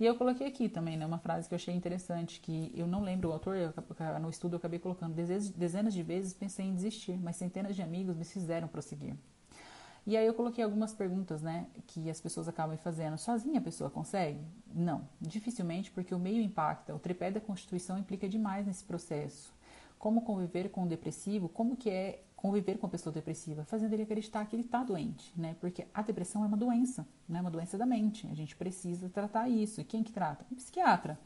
E eu coloquei aqui também, né, uma frase que eu achei interessante, que eu não lembro o autor, eu, no estudo eu acabei colocando, dezenas de vezes pensei em desistir, mas centenas de amigos me fizeram prosseguir. E aí eu coloquei algumas perguntas, né, que as pessoas acabam fazendo. Sozinha a pessoa consegue? Não, dificilmente, porque o meio impacta. O tripé da Constituição implica demais nesse processo. Como conviver com o depressivo? Como que é conviver com a pessoa depressiva? Fazendo ele acreditar que ele está doente, né? Porque a depressão é uma doença, né? Uma doença da mente. A gente precisa tratar isso. E quem que trata? Um psiquiatra.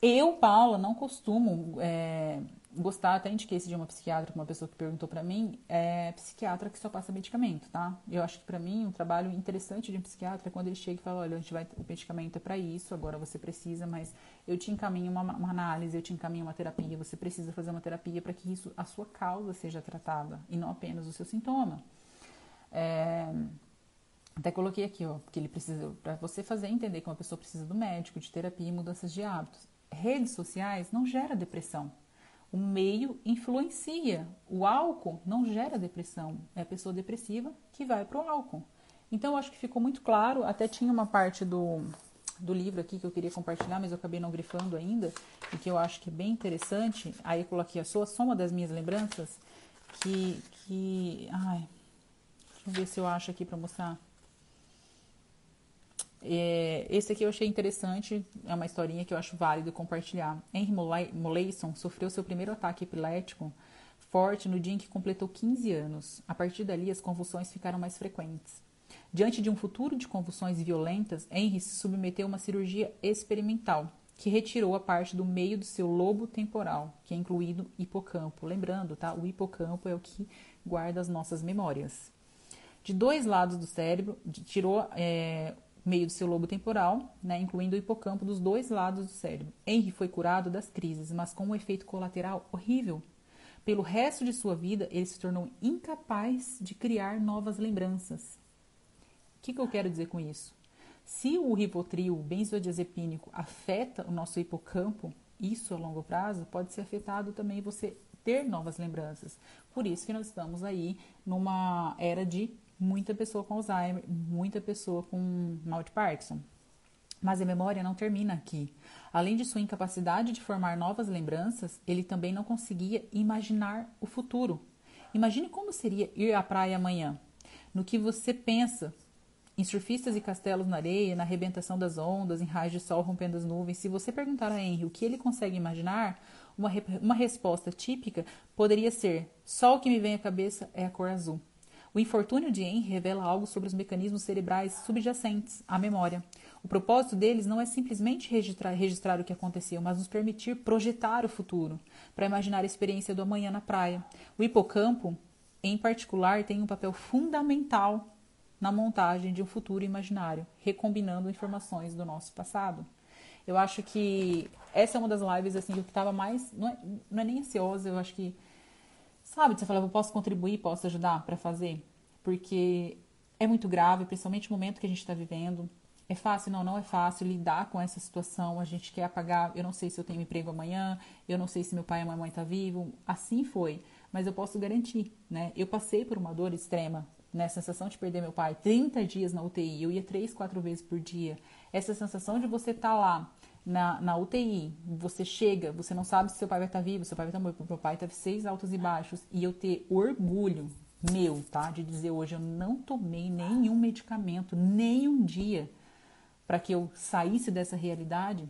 Eu, Paula, não costumo é, gostar, até indiquei esse de uma psiquiatra, uma pessoa que perguntou para mim, é psiquiatra que só passa medicamento, tá? Eu acho que para mim um trabalho interessante de um psiquiatra é quando ele chega e fala, olha, a gente vai, o medicamento é para isso, agora você precisa, mas eu te encaminho uma, uma, análise, eu te encaminho uma terapia, você precisa fazer uma terapia para que isso, a sua causa seja tratada e não apenas o seu sintoma. É, até coloquei aqui, ó, que ele precisa, para você fazer entender que uma pessoa precisa do médico, de terapia e mudanças de hábitos redes sociais não gera depressão. O meio influencia. O álcool não gera depressão. É a pessoa depressiva que vai para o álcool. Então, acho que ficou muito claro. Até tinha uma parte do, do livro aqui que eu queria compartilhar, mas eu acabei não grifando ainda, e que eu acho que é bem interessante. Aí eu coloquei a sua, só uma das minhas lembranças, que. que ai, deixa eu ver se eu acho aqui para mostrar. É, esse aqui eu achei interessante, é uma historinha que eu acho válido compartilhar. Henry Molaison sofreu seu primeiro ataque epilético forte no dia em que completou 15 anos. A partir dali, as convulsões ficaram mais frequentes. Diante de um futuro de convulsões violentas, Henry se submeteu a uma cirurgia experimental, que retirou a parte do meio do seu lobo temporal, que é incluído hipocampo. Lembrando, tá? O hipocampo é o que guarda as nossas memórias. De dois lados do cérebro, tirou é, meio do seu lobo temporal, né, incluindo o hipocampo dos dois lados do cérebro. Henry foi curado das crises, mas com um efeito colateral horrível. Pelo resto de sua vida, ele se tornou incapaz de criar novas lembranças. O que, que eu quero dizer com isso? Se o rivotril benzodiazepínico afeta o nosso hipocampo, isso a longo prazo pode ser afetado também você ter novas lembranças. Por isso que nós estamos aí numa era de muita pessoa com Alzheimer, muita pessoa com mal de Parkinson. Mas a memória não termina aqui. Além de sua incapacidade de formar novas lembranças, ele também não conseguia imaginar o futuro. Imagine como seria ir à praia amanhã. No que você pensa, em surfistas e castelos na areia, na arrebentação das ondas, em raios de sol rompendo as nuvens. Se você perguntar a Henry o que ele consegue imaginar, uma, uma resposta típica poderia ser: só o que me vem à cabeça é a cor azul. O infortúnio de Henry revela algo sobre os mecanismos cerebrais subjacentes à memória. O propósito deles não é simplesmente registrar, registrar o que aconteceu, mas nos permitir projetar o futuro, para imaginar a experiência do amanhã na praia. O hipocampo, em particular, tem um papel fundamental na montagem de um futuro imaginário, recombinando informações do nosso passado. Eu acho que essa é uma das lives assim que eu estava mais não é, não é nem ansiosa, eu acho que Sabe, você fala, eu posso contribuir, posso ajudar para fazer? Porque é muito grave, principalmente no momento que a gente está vivendo. É fácil? Não, não é fácil lidar com essa situação. A gente quer apagar. Eu não sei se eu tenho emprego amanhã, eu não sei se meu pai e minha mãe estão tá vivo. Assim foi. Mas eu posso garantir, né? Eu passei por uma dor extrema, né? sensação de perder meu pai 30 dias na UTI. Eu ia três, quatro vezes por dia. Essa sensação de você estar tá lá na, na UTI, você chega, você não sabe se seu pai vai estar vivo, seu pai vai estar morto. Meu pai teve seis altos e baixos. E eu ter orgulho meu, tá? De dizer hoje, eu não tomei nenhum medicamento, nem um dia, para que eu saísse dessa realidade,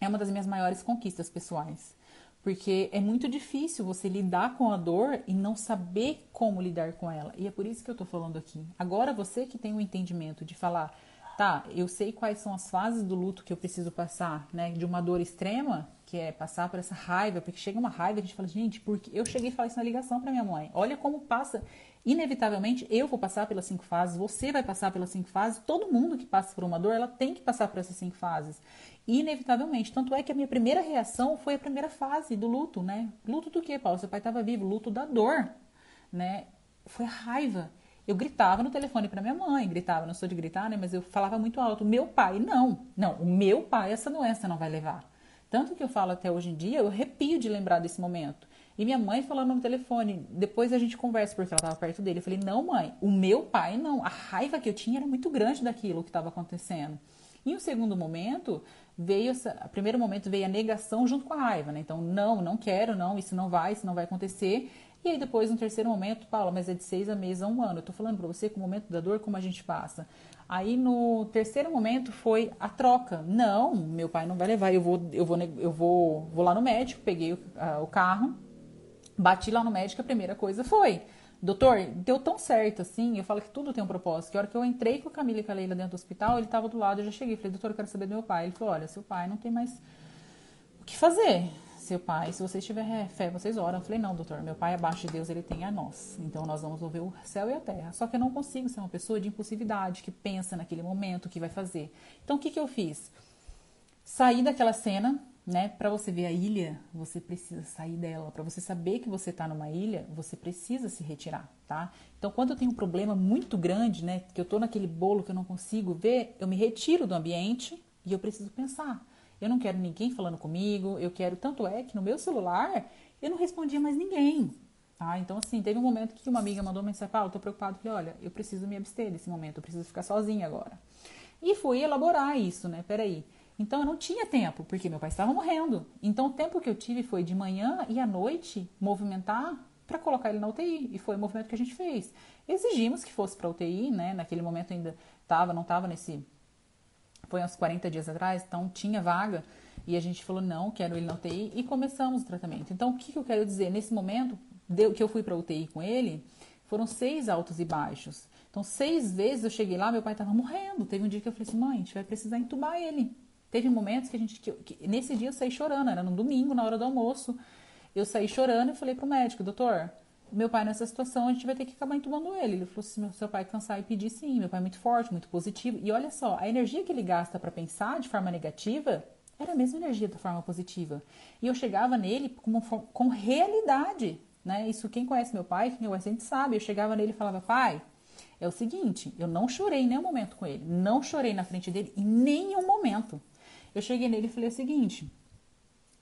é uma das minhas maiores conquistas pessoais. Porque é muito difícil você lidar com a dor e não saber como lidar com ela. E é por isso que eu tô falando aqui. Agora, você que tem o entendimento de falar, tá, eu sei quais são as fases do luto que eu preciso passar, né? De uma dor extrema, que é passar por essa raiva, porque chega uma raiva a gente fala, gente, porque eu cheguei a falar isso na ligação para minha mãe. Olha como passa. Inevitavelmente, eu vou passar pelas cinco fases, você vai passar pelas cinco fases, todo mundo que passa por uma dor, ela tem que passar por essas cinco fases. Inevitavelmente. Tanto é que a minha primeira reação foi a primeira fase do luto, né? Luto do quê, Paulo? Seu pai estava vivo, luto da dor, né? Foi a raiva. Eu gritava no telefone para minha mãe, gritava, não sou de gritar, né? Mas eu falava muito alto. Meu pai, não, não, o meu pai essa doença não vai levar. Tanto que eu falo até hoje em dia, eu arrepio de lembrar desse momento. E minha mãe falando no telefone, depois a gente conversa, porque ela estava perto dele. Eu falei, não, mãe, o meu pai não. A raiva que eu tinha era muito grande daquilo que estava acontecendo. Em um segundo momento, veio essa, primeiro momento veio a negação junto com a raiva, né? Então, não, não quero, não, isso não vai, isso não vai acontecer. E aí depois, no terceiro momento, Paula, mas é de seis a meses a um ano. Eu tô falando para você que o momento da dor, como a gente passa. Aí no terceiro momento foi a troca. Não, meu pai não vai levar, eu vou, eu vou, eu vou, vou lá no médico, peguei o, o carro, bati lá no médico, a primeira coisa foi Doutor, deu tão certo assim, eu falo que tudo tem um propósito, que a hora que eu entrei com a Camila e com a Leila dentro do hospital, ele estava do lado, eu já cheguei, falei, doutor, eu quero saber do meu pai. Ele falou, olha, seu pai não tem mais o que fazer. Seu pai, se vocês tiverem fé, vocês oram. Eu falei, não, doutor, meu pai abaixo de Deus, ele tem a nós. Então nós vamos mover o céu e a terra. Só que eu não consigo ser uma pessoa de impulsividade, que pensa naquele momento, que vai fazer. Então o que, que eu fiz? Saí daquela cena, né? Para você ver a ilha, você precisa sair dela. Para você saber que você está numa ilha, você precisa se retirar, tá? Então, quando eu tenho um problema muito grande, né, que eu tô naquele bolo que eu não consigo ver, eu me retiro do ambiente e eu preciso pensar. Eu não quero ninguém falando comigo, eu quero tanto é que no meu celular eu não respondia mais ninguém. Tá? Então, assim, teve um momento que uma amiga mandou mensagem, Paulo, tô preocupado, falei, olha, eu preciso me abster desse momento, eu preciso ficar sozinha agora. E fui elaborar isso, né? Peraí. Então eu não tinha tempo, porque meu pai estava morrendo. Então o tempo que eu tive foi de manhã e à noite movimentar para colocar ele na UTI. E foi o movimento que a gente fez. Exigimos que fosse para UTI, né? Naquele momento ainda estava, não estava nesse. Foi uns 40 dias atrás, então tinha vaga. E a gente falou, não, quero ele na UTI. E começamos o tratamento. Então o que, que eu quero dizer? Nesse momento deu, que eu fui para UTI com ele, foram seis altos e baixos. Então, seis vezes eu cheguei lá, meu pai estava morrendo. Teve um dia que eu falei assim, mãe, a gente vai precisar entubar ele. Teve momentos que a gente. Que, que, nesse dia eu saí chorando, era no domingo, na hora do almoço. Eu saí chorando e falei pro médico, doutor, meu pai nessa situação, a gente vai ter que acabar entubando ele. Ele falou: assim, seu pai cansar e pedir sim, meu pai é muito forte, muito positivo. E olha só, a energia que ele gasta para pensar de forma negativa era a mesma energia da forma positiva. E eu chegava nele com, com realidade, né? Isso quem conhece meu pai, quem conhece a gente sabe. Eu chegava nele e falava: pai, é o seguinte, eu não chorei em nenhum momento com ele, não chorei na frente dele em nenhum momento. Eu cheguei nele e falei o seguinte: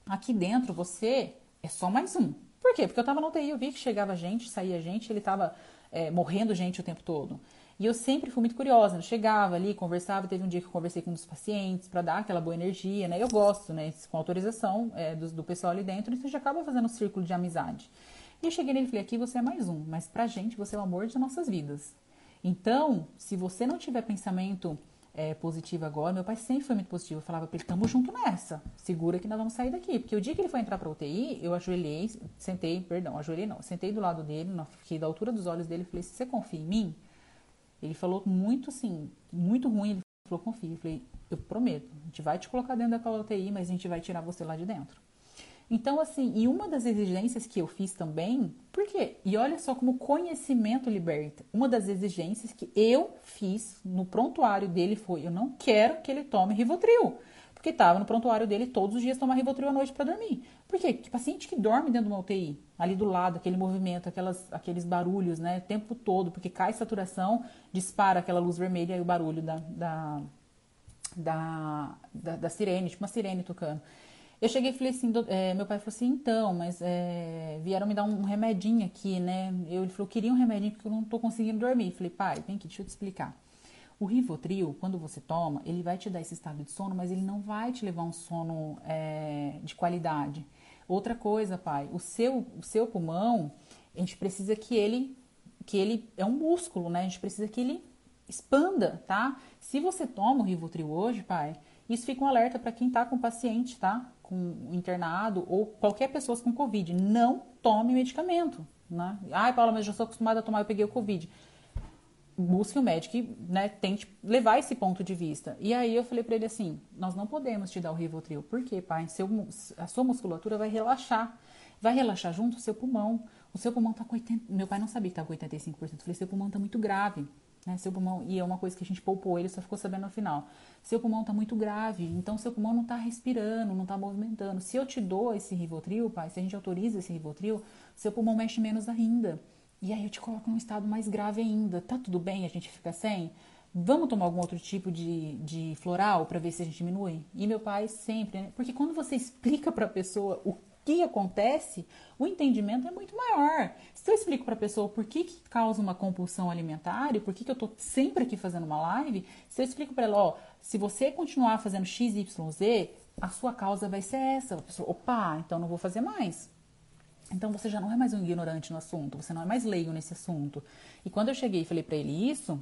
aqui dentro você é só mais um. Por quê? Porque eu tava na UTI, eu vi que chegava gente, saía gente, ele tava é, morrendo gente o tempo todo. E eu sempre fui muito curiosa, eu chegava ali, conversava, teve um dia que eu conversei com um dos pacientes para dar aquela boa energia, né? Eu gosto, né? Com autorização é, do, do, pessoal ali dentro, então já acaba fazendo um círculo de amizade. E eu cheguei nele e falei, aqui você é mais um, mas pra gente você é o amor de nossas vidas. Então, se você não tiver pensamento é, positiva agora. Meu pai sempre foi muito positivo. Eu falava pra ele, tamo junto nessa. Segura que nós vamos sair daqui. Porque o dia que ele foi entrar pra UTI, eu ajoelhei, sentei, perdão, ajoelhei não. Sentei do lado dele, fiquei da altura dos olhos dele falei, você confia em mim? Ele falou muito assim, muito ruim. Ele falou, confia. Eu falei, eu prometo, a gente vai te colocar dentro daquela UTI, mas a gente vai tirar você lá de dentro. Então, assim, e uma das exigências que eu fiz também, por quê? E olha só como conhecimento liberta. Uma das exigências que eu fiz no prontuário dele foi: eu não quero que ele tome Rivotril. Porque estava no prontuário dele todos os dias tomar Rivotril à noite para dormir. Por quê? Que paciente que dorme dentro de uma UTI, ali do lado, aquele movimento, aquelas, aqueles barulhos, né, o tempo todo, porque cai saturação, dispara aquela luz vermelha e o barulho da, da, da, da, da sirene, tipo uma sirene tocando. Eu cheguei e falei assim, do, é, meu pai falou assim, então, mas é, vieram me dar um, remedinho aqui, né? Eu, ele falou, queria um remedinho porque eu não tô conseguindo dormir. Eu falei, pai, vem aqui, deixa eu te explicar. O Rivotril, quando você toma, ele vai te dar esse estado de sono, mas ele não vai te levar um sono é, de qualidade. Outra coisa, pai, o seu, o seu pulmão, a gente precisa que ele, que ele é um músculo, né? A gente precisa que ele expanda, tá? Se você toma o Rivotril hoje, pai, isso fica um alerta para quem tá com paciente, tá? com internado ou qualquer pessoa com Covid, não tome medicamento. Né? Ai, Paula, mas já sou acostumada a tomar, eu peguei o Covid. Busque um médico e né, tente levar esse ponto de vista. E aí eu falei para ele assim: nós não podemos te dar o Rivotril. Por quê, pai? Seu, a sua musculatura vai relaxar. Vai relaxar junto o seu pulmão. O seu pulmão tá com 80. Meu pai não sabia que estava com 85%. Eu falei: seu pulmão tá muito grave. Né? Seu pulmão, e é uma coisa que a gente poupou ele, só ficou sabendo no final. Seu pulmão está muito grave, então seu pulmão não está respirando, não está movimentando. Se eu te dou esse Rivotril, pai, se a gente autoriza esse Rivotril, seu pulmão mexe menos ainda. E aí eu te coloco num estado mais grave ainda. Tá tudo bem a gente fica sem? Vamos tomar algum outro tipo de, de floral para ver se a gente diminui? E meu pai sempre, né? Porque quando você explica para pessoa o que acontece, o entendimento é muito maior. Se eu explico para a pessoa por que, que causa uma compulsão alimentar e por que, que eu estou sempre aqui fazendo uma live, se eu explico para ela, ó, Se você continuar fazendo X, Y, Z, a sua causa vai ser essa. A pessoa, opa, então não vou fazer mais. Então você já não é mais um ignorante no assunto, você não é mais leigo nesse assunto. E quando eu cheguei e falei para ele isso,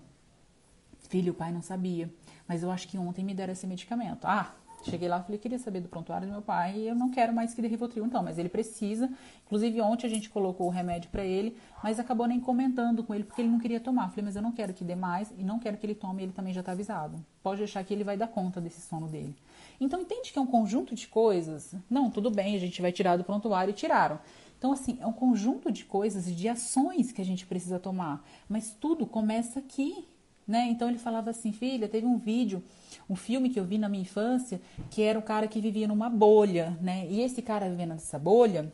filho, o pai não sabia, mas eu acho que ontem me deram esse medicamento. Ah, Cheguei lá falei, queria saber do prontuário do meu pai e eu não quero mais que dê Rivotril, então, mas ele precisa. Inclusive, ontem a gente colocou o remédio para ele, mas acabou nem comentando com ele porque ele não queria tomar. Falei, mas eu não quero que dê mais e não quero que ele tome, ele também já tá avisado. Pode deixar que ele vai dar conta desse sono dele. Então, entende que é um conjunto de coisas? Não, tudo bem, a gente vai tirar do prontuário e tiraram. Então, assim, é um conjunto de coisas e de ações que a gente precisa tomar. Mas tudo começa aqui, né? Então ele falava assim, filha, teve um vídeo, um filme que eu vi na minha infância, que era um cara que vivia numa bolha, né? E esse cara vivendo nessa bolha,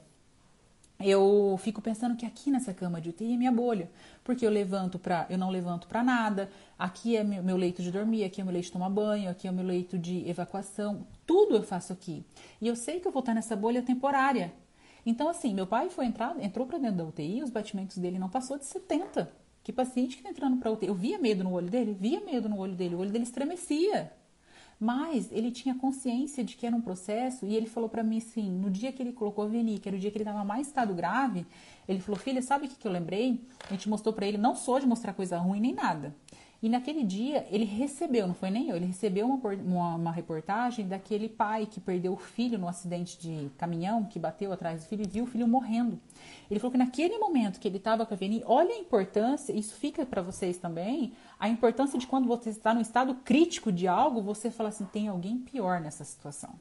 eu fico pensando que aqui nessa cama de UTI é minha bolha, porque eu levanto para, eu não levanto para nada. Aqui é meu leito de dormir, aqui é meu leito de tomar banho, aqui é meu leito de evacuação, tudo eu faço aqui. E eu sei que eu vou estar nessa bolha temporária. Então assim, meu pai foi entrar, entrou para dentro da UTI, os batimentos dele não passou de 70. Que paciente que tá entrando para UTI, eu via medo no olho dele, via medo no olho dele, o olho dele estremecia. Mas ele tinha consciência de que era um processo e ele falou para mim assim, no dia que ele colocou Veni, que era o dia que ele estava mais estado grave, ele falou: "Filha, sabe o que, que eu lembrei?" A gente mostrou para ele, não sou de mostrar coisa ruim nem nada. E naquele dia ele recebeu, não foi nem eu, ele recebeu uma, uma, uma, reportagem daquele pai que perdeu o filho no acidente de caminhão, que bateu atrás do filho e viu o filho morrendo. Ele falou que naquele momento que ele estava com a Veni, olha a importância, isso fica para vocês também, a importância de quando você está no estado crítico de algo, você fala assim: tem alguém pior nessa situação.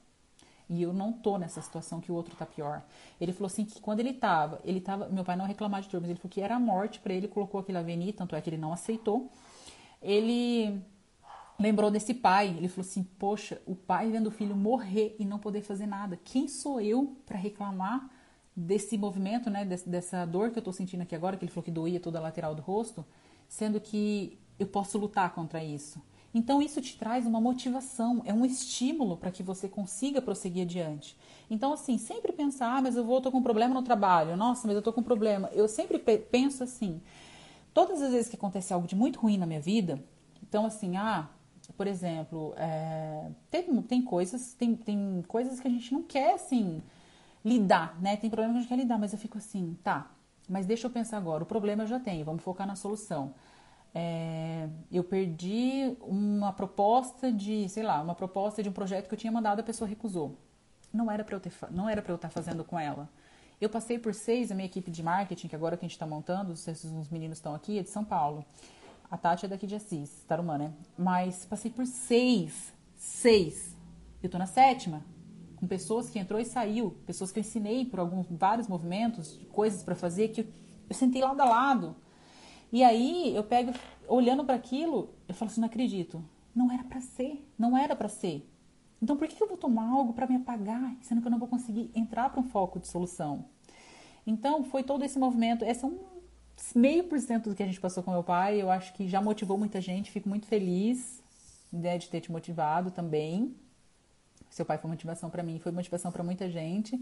E eu não tô nessa situação que o outro tá pior. Ele falou assim que quando ele tava, ele tava, meu pai não reclamar de dor, mas ele falou que era a morte para ele, colocou aquele Aveni, tanto é que ele não aceitou ele lembrou desse pai. Ele falou assim: Poxa, o pai vendo o filho morrer e não poder fazer nada. Quem sou eu para reclamar desse movimento, né? Dessa dor que eu tô sentindo aqui agora, que ele falou que doía toda a lateral do rosto, sendo que eu posso lutar contra isso. Então isso te traz uma motivação, é um estímulo para que você consiga prosseguir adiante. Então assim, sempre pensar, ah, mas eu vou tô com um problema no trabalho. Nossa, mas eu tô com um problema. Eu sempre penso assim, todas as vezes que acontece algo de muito ruim na minha vida, então assim, ah, por exemplo, é, tem, tem coisas, tem, tem coisas que a gente não quer assim lidar, né? Tem problema que a gente quer lidar, mas eu fico assim, tá, mas deixa eu pensar agora, o problema eu já tenho, vamos focar na solução. É, eu perdi uma proposta de, sei lá, uma proposta de um projeto que eu tinha mandado, a pessoa recusou. Não era para eu ter, não era para eu estar fazendo com ela. Eu passei por seis, a minha equipe de marketing, que agora que a gente está montando, os, os meninos estão aqui, é de São Paulo. A Tati é daqui de Assis, Tarumã, né? Mas passei por seis, seis. Eu tô na sétima, com pessoas que entrou e saiu, pessoas que eu ensinei por alguns vários movimentos, coisas para fazer que eu, eu sentei lado a lado. E aí eu pego, olhando para aquilo, eu falo assim, não acredito. Não era para ser, não era para ser. Então, por que eu vou tomar algo para me apagar, sendo que eu não vou conseguir entrar para um foco de solução? Então, foi todo esse movimento. Essa é um meio por cento do que a gente passou com meu pai. Eu acho que já motivou muita gente. Fico muito feliz né, de ter te motivado também. Seu pai foi motivação para mim, foi motivação para muita gente.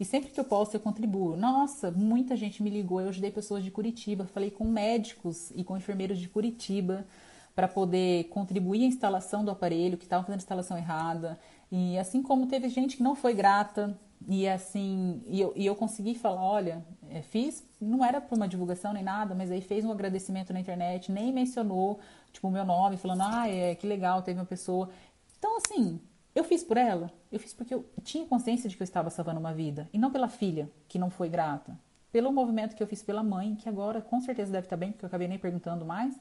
E sempre que eu posso, eu contribuo. Nossa, muita gente me ligou. Eu ajudei pessoas de Curitiba. Falei com médicos e com enfermeiros de Curitiba para poder contribuir à instalação do aparelho, que estavam fazendo a instalação errada. E assim como teve gente que não foi grata, e assim, e eu, e eu consegui falar, olha, é, fiz, não era para uma divulgação nem nada, mas aí fez um agradecimento na internet, nem mencionou, tipo, o meu nome, falando, ah, é, que legal, teve uma pessoa. Então, assim, eu fiz por ela, eu fiz porque eu tinha consciência de que eu estava salvando uma vida, e não pela filha, que não foi grata. Pelo movimento que eu fiz pela mãe, que agora com certeza deve estar bem, porque eu acabei nem perguntando mais,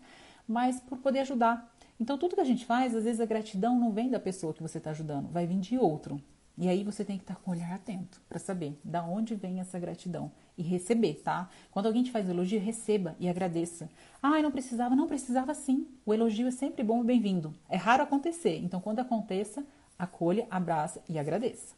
mas por poder ajudar. Então, tudo que a gente faz, às vezes a gratidão não vem da pessoa que você está ajudando, vai vir de outro. E aí você tem que estar com o olhar atento para saber da onde vem essa gratidão e receber, tá? Quando alguém te faz elogio, receba e agradeça. Ah, não precisava, não precisava sim. O elogio é sempre bom e bem-vindo. É raro acontecer, então quando aconteça, acolha, abraça e agradeça.